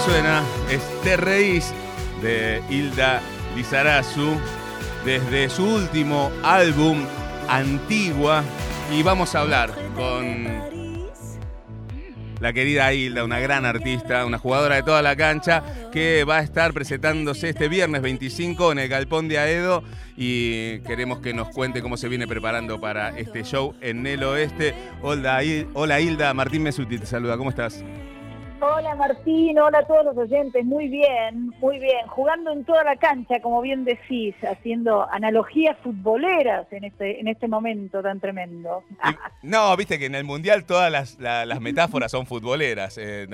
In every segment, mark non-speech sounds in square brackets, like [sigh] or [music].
suena es Te de Hilda Lizarazu desde su último álbum Antigua y vamos a hablar con la querida Hilda, una gran artista, una jugadora de toda la cancha, que va a estar presentándose este viernes 25 en el Galpón de Aedo y queremos que nos cuente cómo se viene preparando para este show en el oeste. Hola Hilda, Martín Mesuti te saluda, ¿cómo estás? Hola Martín, hola a todos los oyentes, muy bien, muy bien, jugando en toda la cancha, como bien decís, haciendo analogías futboleras en este, en este momento tan tremendo. no, viste que en el Mundial todas las, metáforas son futboleras. Eh,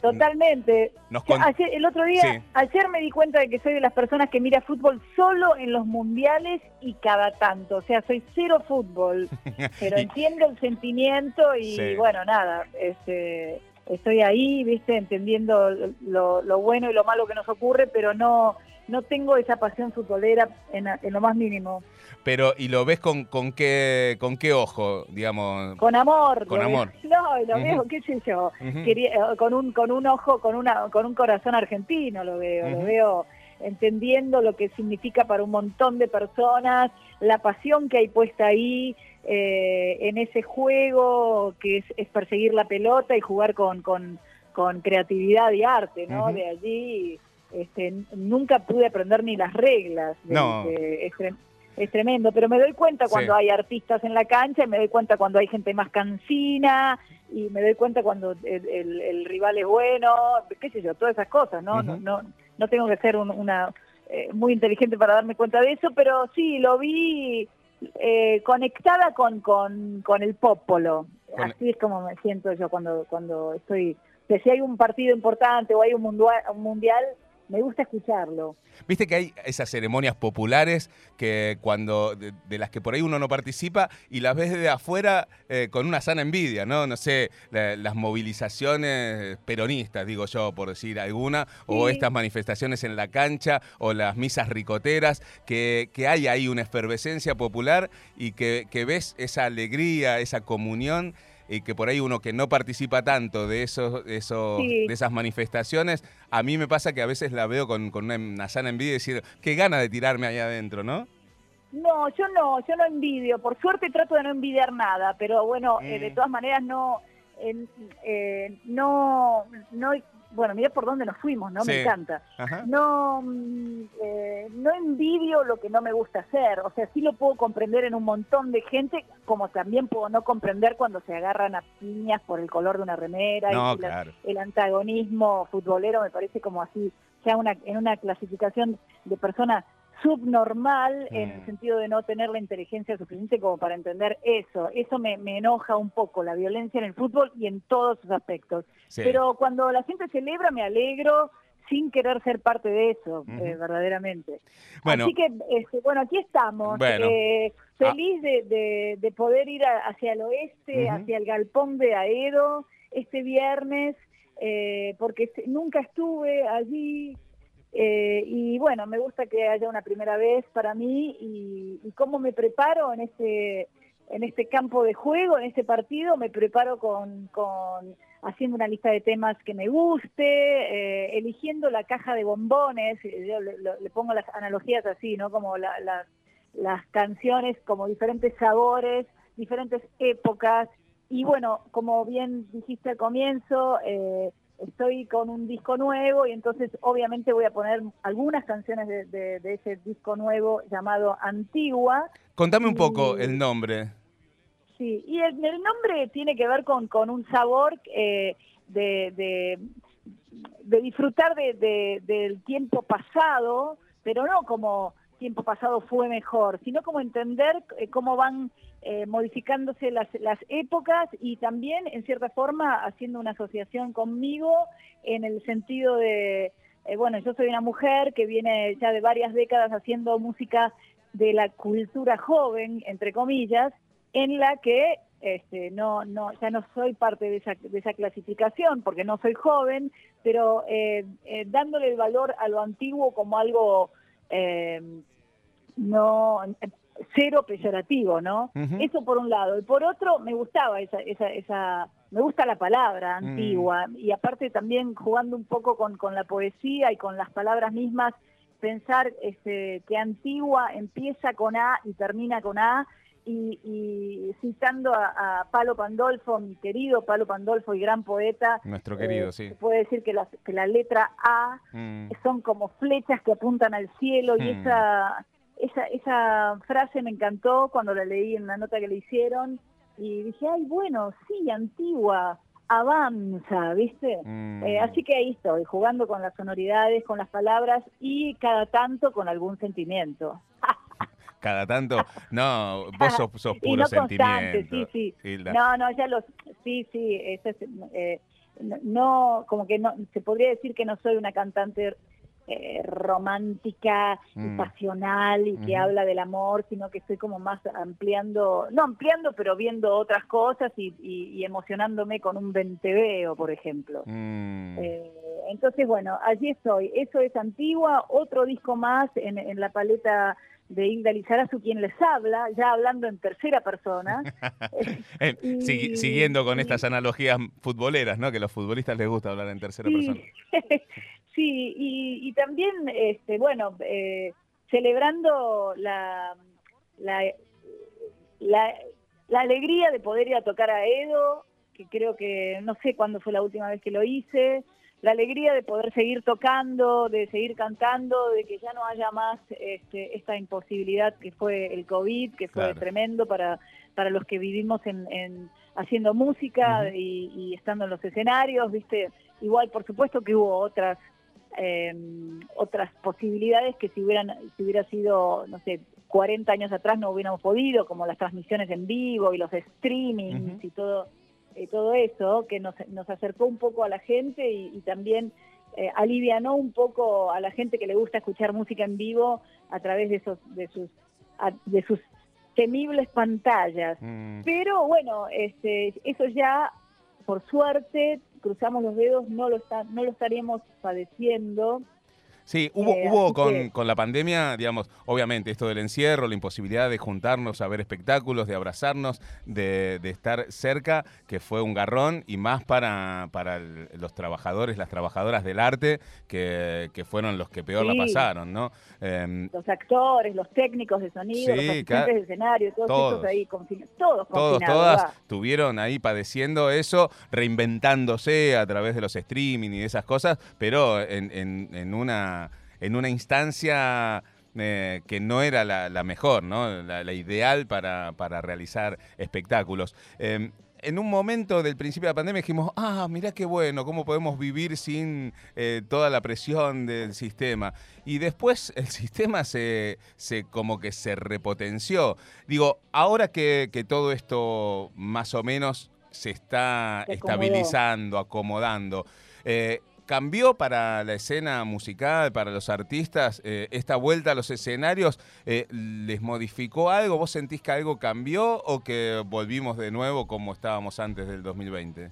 Totalmente. el otro día, ayer me di cuenta de que soy de las personas que mira fútbol solo en los Mundiales y cada tanto, o sea, soy cero fútbol, [laughs] pero entiendo el sentimiento y bueno, nada, este estoy ahí, viste, entendiendo lo, bueno y lo malo que nos ocurre, pero no, no tengo esa pasión futbolera en, lo más mínimo. Pero, ¿y lo ves con, con, qué, con qué ojo, digamos? Con amor. Con amor. [laughs] no, lo veo, qué sé yo, eh, con, un, con un ojo, con, una, con un corazón argentino lo veo, lo veo entendiendo lo que significa para un montón de personas, la pasión que hay puesta ahí, eh, en ese juego que es, perseguir la pelota y jugar con, con, creatividad y arte, ¿no? De allí este, nunca pude aprender ni las reglas. No. es, tremendo, pero me doy cuenta cuando hay artistas en la cancha, y me doy cuenta cuando hay gente más cansina, y me doy cuenta cuando el, rival es bueno, qué sé yo, todas esas cosas, ¿no? no, no, no tengo que ser una eh, muy inteligente para darme cuenta de eso, pero sí, lo vi eh, conectada con, con, con el popolo. Así es como me siento yo cuando, cuando estoy... si hay un partido importante o hay un mundial me gusta escucharlo. Viste que hay esas ceremonias populares que cuando de, las que por ahí uno no participa y las ves de afuera eh, con una sana envidia, ¿no? No sé, las movilizaciones peronistas, digo yo, por decir alguna, o estas manifestaciones en la cancha, o las misas ricoteras, que, que hay ahí una efervescencia popular y que, que ves esa alegría, esa comunión y que por ahí uno que no participa tanto de esos, esos de esas manifestaciones, a mí me pasa que a veces la veo con, una, sana envidia y decir, qué gana de tirarme ahí adentro, ¿no? No, yo no, yo no envidio. Por suerte trato de no envidiar nada, pero bueno, eh, de mm. todas maneras no, eh, no, no bueno, mira por dónde nos fuimos, ¿no? Me encanta. No, mm, eh, no envidio lo que no me gusta hacer, o sea, sí lo puedo comprender en un montón de gente, como también puedo no comprender cuando se agarran a piñas por el color de una remera y el antagonismo futbolero me parece como así, ya una, en una clasificación de personas subnormal en el mm. sentido de no tener la inteligencia suficiente como para entender eso. Eso me, enoja un poco, la violencia en el fútbol y en todos sus aspectos. Pero cuando la gente celebra me alegro sin querer ser parte de eso, eh, verdaderamente. Bueno, Así que, este, bueno, aquí estamos. Eh, ah. feliz de, poder ir hacia el oeste, hacia el galpón de Aedo este viernes, eh, porque nunca estuve allí, eh, y bueno, me gusta que haya una primera vez para mí y, cómo me preparo en este, en este campo de juego, en este partido, me preparo con, haciendo una lista de temas que me guste, eh, eligiendo la caja de bombones, eh, yo le, pongo las analogías así, ¿no? Como las canciones, como diferentes sabores, diferentes épocas. Y bueno, como bien dijiste al comienzo, eh, estoy con un disco nuevo y entonces obviamente voy a poner algunas canciones de, ese disco nuevo llamado Antigua. Contame un poco el nombre. Sí, y el, nombre tiene que ver con, con un sabor eh, de, de, de, disfrutar de, del tiempo pasado, pero no como tiempo pasado fue mejor, sino como entender eh, cómo van eh, modificándose las, las épocas y también, en cierta forma, haciendo una asociación conmigo en el sentido de, eh, bueno, yo soy una mujer que viene ya de varias décadas haciendo música de la cultura joven, entre comillas, en la que este, no, no, ya no soy parte de esa, de esa clasificación porque no soy joven, pero dándole el valor a lo antiguo como algo no cero peyorativo, ¿no? Eso por un lado. Y por otro, me gustaba esa, esa, esa me gusta la palabra mm. antigua. Y aparte también jugando un poco con, con la poesía y con las palabras mismas, pensar este, que antigua empieza con A y termina con A. Y, citando a, Palo Pandolfo, mi querido Palo Pandolfo y gran poeta. Nuestro querido, eh, sí. Puede decir que la, que la letra A mm. son como flechas que apuntan al cielo y mm. esa esa, esa frase me encantó cuando la leí en una nota que le hicieron y dije, ay, bueno, sí, antigua, avanza, ¿viste? Mm. Eh, así que ahí estoy, jugando con las sonoridades, con las palabras y cada tanto con algún sentimiento. [laughs] cada tanto, no, vos sos, [laughs] puro sentimiento. Sí, sí. No, no, ya lo, sí, sí, eso es, eh, no, como que no, se podría decir que no soy una cantante eh, romántica y mm. pasional y que habla del amor, sino que estoy como más ampliando, no ampliando, pero viendo otras cosas y, emocionándome con un venteveo, por ejemplo. Mm. Eh, entonces, bueno, allí estoy. Eso es Antigua, otro disco más en, la paleta de Hilda Lizarazu, quien les habla, ya hablando en tercera persona. [laughs] siguiendo con estas analogías futboleras, ¿no? Que a los futbolistas les gusta hablar en tercera persona. [laughs] Sí, y, también, este, bueno, eh, celebrando la, la, la, alegría de poder ir a tocar a Edo, que creo que no sé cuándo fue la última vez que lo hice, la alegría de poder seguir tocando, de seguir cantando, de que ya no haya más este, esta imposibilidad que fue el COVID, que fue tremendo para, para los que vivimos en, haciendo música y, y, estando en los escenarios, viste. Igual, por supuesto que hubo otras eh, otras posibilidades que si hubieran si hubiera sido, no sé, 40 años atrás no hubiéramos podido, como las transmisiones en vivo y los streamings y todo y todo eso, que nos, nos acercó un poco a la gente y, también eh, alivianó un poco a la gente que le gusta escuchar música en vivo a través de esos de sus de sus temibles pantallas. Mm. Pero bueno, este, eso ya por suerte cruzamos los dedos, no lo, está, no lo estaríamos padeciendo. Sí, hubo, eh, hubo con, con, la pandemia, digamos, obviamente esto del encierro, la imposibilidad de juntarnos a ver espectáculos, de abrazarnos, de, de estar cerca, que fue un garrón y más para, para los trabajadores, las trabajadoras del arte, que, que fueron los que peor la pasaron, ¿no? Em, los actores, los técnicos de sonido, los asistentes de escenario, todos, todos. ahí, todos, todos todas tuvieron ahí padeciendo eso, reinventándose a través de los streaming y de esas cosas, pero en, en, en una en una instancia eh, que no era la, mejor, ¿no? La, ideal para, realizar espectáculos. Em, en un momento del principio de la pandemia dijimos, ah, mirá qué bueno, cómo podemos vivir sin eh, toda la presión del sistema. Y después el [laughs] sistema se, se como que se repotenció. Digo, ahora que, todo esto más o menos se está estabilizando, acomodando, eh, ¿Cambió para la escena musical, para los artistas, eh, esta vuelta a los escenarios? Eh, ¿Les modificó algo? ¿Vos sentís que algo cambió o que volvimos de nuevo como estábamos antes del 2020?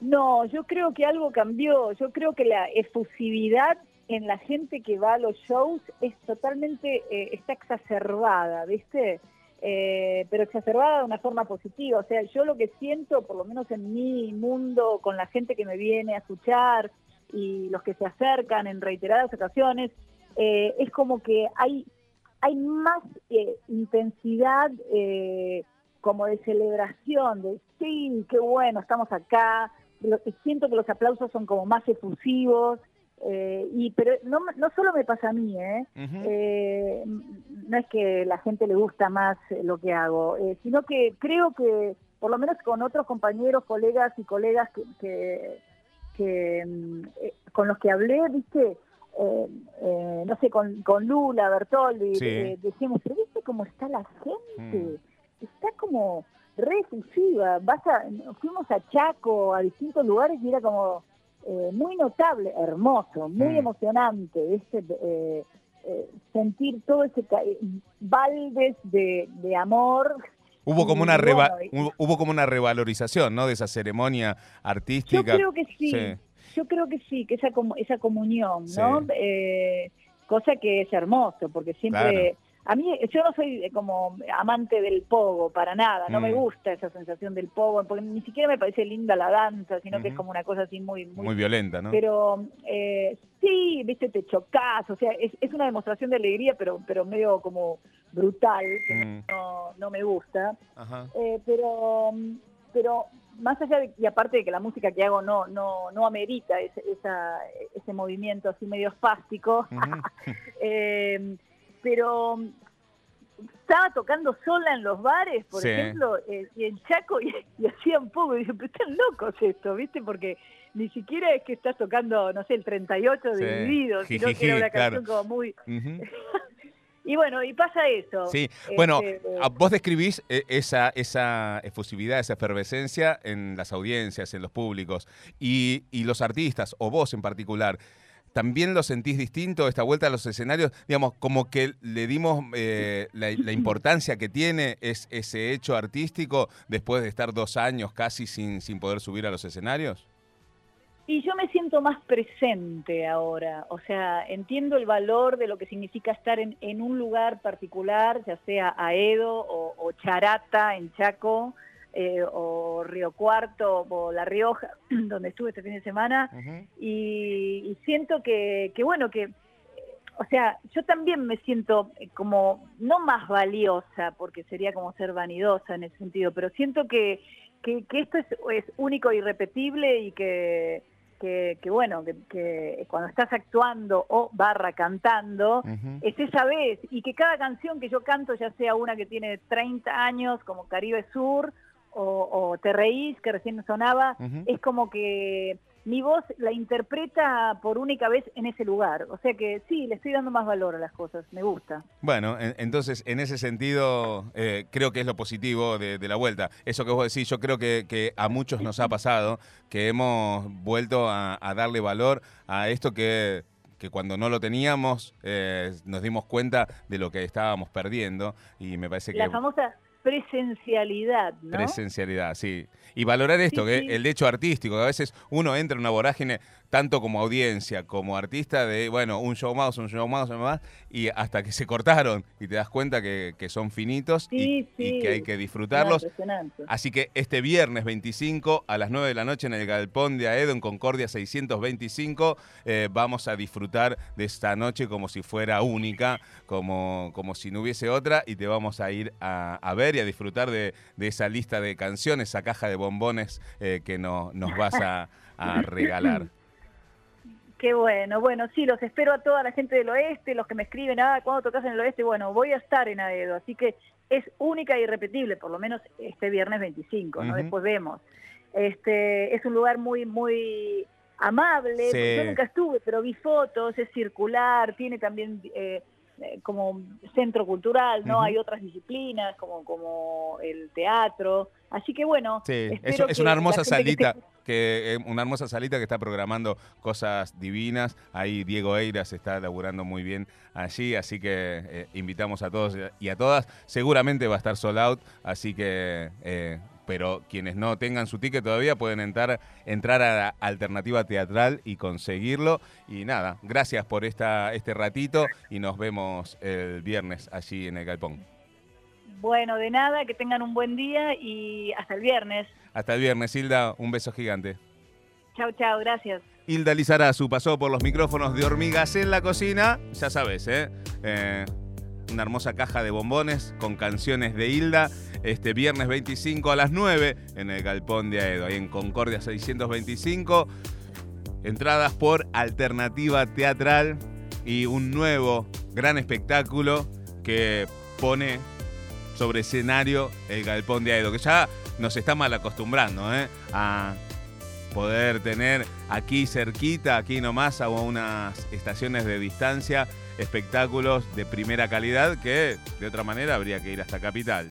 No, yo creo que algo cambió. Yo creo que la efusividad en la gente que va a los shows es totalmente, eh, está exacerbada, ¿viste? pero exacerbada de una forma positiva. O sea, yo lo que siento, por lo menos en mi mundo, con la gente que me viene a escuchar, y los que se acercan en reiteradas ocasiones, eh, es como que hay, hay más eh, intensidad eh, como de celebración, de sí, qué bueno, estamos acá, siento que los aplausos son como más efusivos, y pero no, no solo me pasa a mí, ¿eh? no es que la gente le gusta más lo que hago, sino que creo que por lo menos con otros compañeros, colegas y colegas que que mm, eh, con los que hablé, viste, eh, eh, no sé, con, con Lula, Bertoldi, decíamos, pero viste cómo está la gente, mm. está como refusiva, vas a, fuimos a Chaco, a distintos lugares y era como muy notable, hermoso, muy mm. emocionante, ¿viste? sentir todo ese baldes de, de amor Hubo como una hubo como una revalorización, ¿no? De esa ceremonia artística. Yo creo que sí. Yo creo que sí, que esa esa comunión, ¿no? Eh, cosa que es hermoso, porque siempre a mí, yo no soy eh, como amante del pogo, para nada, no me mm. gusta esa sensación del pogo, porque ni siquiera me parece linda la danza, sino que es como una cosa así muy... Muy, violenta, ¿no? Pero eh, sí, viste, te chocas, o sea, es, es, una demostración de alegría, pero, pero medio como brutal, que mm. no, no, me gusta. Eh, pero, pero más allá de, y aparte de que la música que hago no, no, no amerita ese, esa, ese movimiento así medio espástico, [laughs] eh, pero estaba tocando sola en los bares, por ejemplo, eh, y en Chaco, y, hacían poco, y dije, pero están locos esto, ¿viste? Porque ni siquiera es que estás tocando, no sé, el 38 de divididos, sino que era una canción como muy... [laughs] Y bueno, y pasa eso. Sí, bueno, este, vos describís eh, esa, esa efusividad, esa efervescencia en las audiencias, en los públicos, y, y los artistas, o vos en particular. ¿También lo sentís distinto esta vuelta a los escenarios? Digamos, como que le dimos eh, la, importancia que tiene es, ese hecho artístico después de estar dos años casi sin, sin poder subir a los escenarios. Y yo me siento más presente ahora, o sea, entiendo el valor de lo que significa estar en, en un lugar particular, ya sea Aedo o, o Charata en Chaco, eh, o Río Cuarto o La Rioja, [clears throat] donde estuve este fin de semana, y, siento que, bueno, que, o sea, yo también me siento como, no más valiosa, porque sería como ser vanidosa en ese sentido, pero siento que, que, esto es, es único e irrepetible y que que, bueno, que, cuando estás actuando o barra cantando, es esa vez, y que cada canción que yo canto, ya sea una que tiene 30 años, como Caribe Sur, o, Te Reís, que recién sonaba, es como que mi voz la interpreta por única vez en ese lugar. O sea que sí, le estoy dando más valor a las cosas, me gusta. Bueno, entonces en ese sentido eh, creo que es lo positivo de, la vuelta. Eso que vos decís, yo creo que, a muchos nos ha pasado, que hemos vuelto a, darle valor a esto que que cuando no lo teníamos eh, nos dimos cuenta de lo que estábamos perdiendo y me parece que... La famosa presencialidad, ¿no? Presencialidad, sí. Y valorar esto, que el hecho artístico, que a veces uno entra en una vorágine tanto como audiencia, como artista, de, bueno, un show más, un show más, un show más, y hasta que se cortaron y te das cuenta que, son finitos y, que hay que disfrutarlos. Así que este viernes 25 a las 9 de la noche en el Galpón de Aedo, en Concordia 625, eh, vamos a disfrutar de esta noche como si fuera única, como, como si no hubiese otra, y te vamos a ir a, ver y a disfrutar de, esa lista de canciones, esa caja de bombones eh, que nos vas a regalar. [laughs] Qué bueno, bueno, sí, los espero a toda la gente del oeste, los que me escriben, ah, ¿cuándo tocas en el oeste? Bueno, voy a estar en Aedo, así que es única e irrepetible, por lo menos este viernes 25, ¿no? Después vemos. Este, es un lugar muy, muy amable, yo nunca estuve, pero vi fotos, es circular, tiene también... Eh, como centro cultural, ¿no? Hay otras disciplinas como, como el teatro. Así que bueno, sí, es, una hermosa salita. Que, eh, una hermosa salita que está programando cosas divinas. Ahí Diego Eiras está laburando muy bien allí, así que eh, invitamos a todos y a todas. Seguramente va a estar sold out, así que pero quienes no tengan su ticket todavía pueden entrar, entrar a la alternativa teatral y conseguirlo. Y nada, gracias por esta, este ratito y nos vemos el viernes allí en el Galpón. Bueno, de nada, que tengan un buen día y hasta el viernes. Hasta el viernes, Hilda, un beso gigante. Chao, chao, gracias. Hilda Lizarazu pasó por los micrófonos de hormigas en la cocina, ya sabes, ¿eh? eh una hermosa caja de bombones con canciones de Hilda este viernes 25 a las 9 en el Galpón de Aedo, ahí en Concordia 625. Entradas por Alternativa Teatral y un nuevo gran espectáculo que pone sobre escenario el Galpón de Aedo, que ya nos está mal acostumbrando ¿eh? a poder tener aquí cerquita, aquí nomás, a unas estaciones de distancia, espectáculos de primera calidad que de otra manera habría que ir hasta Capital.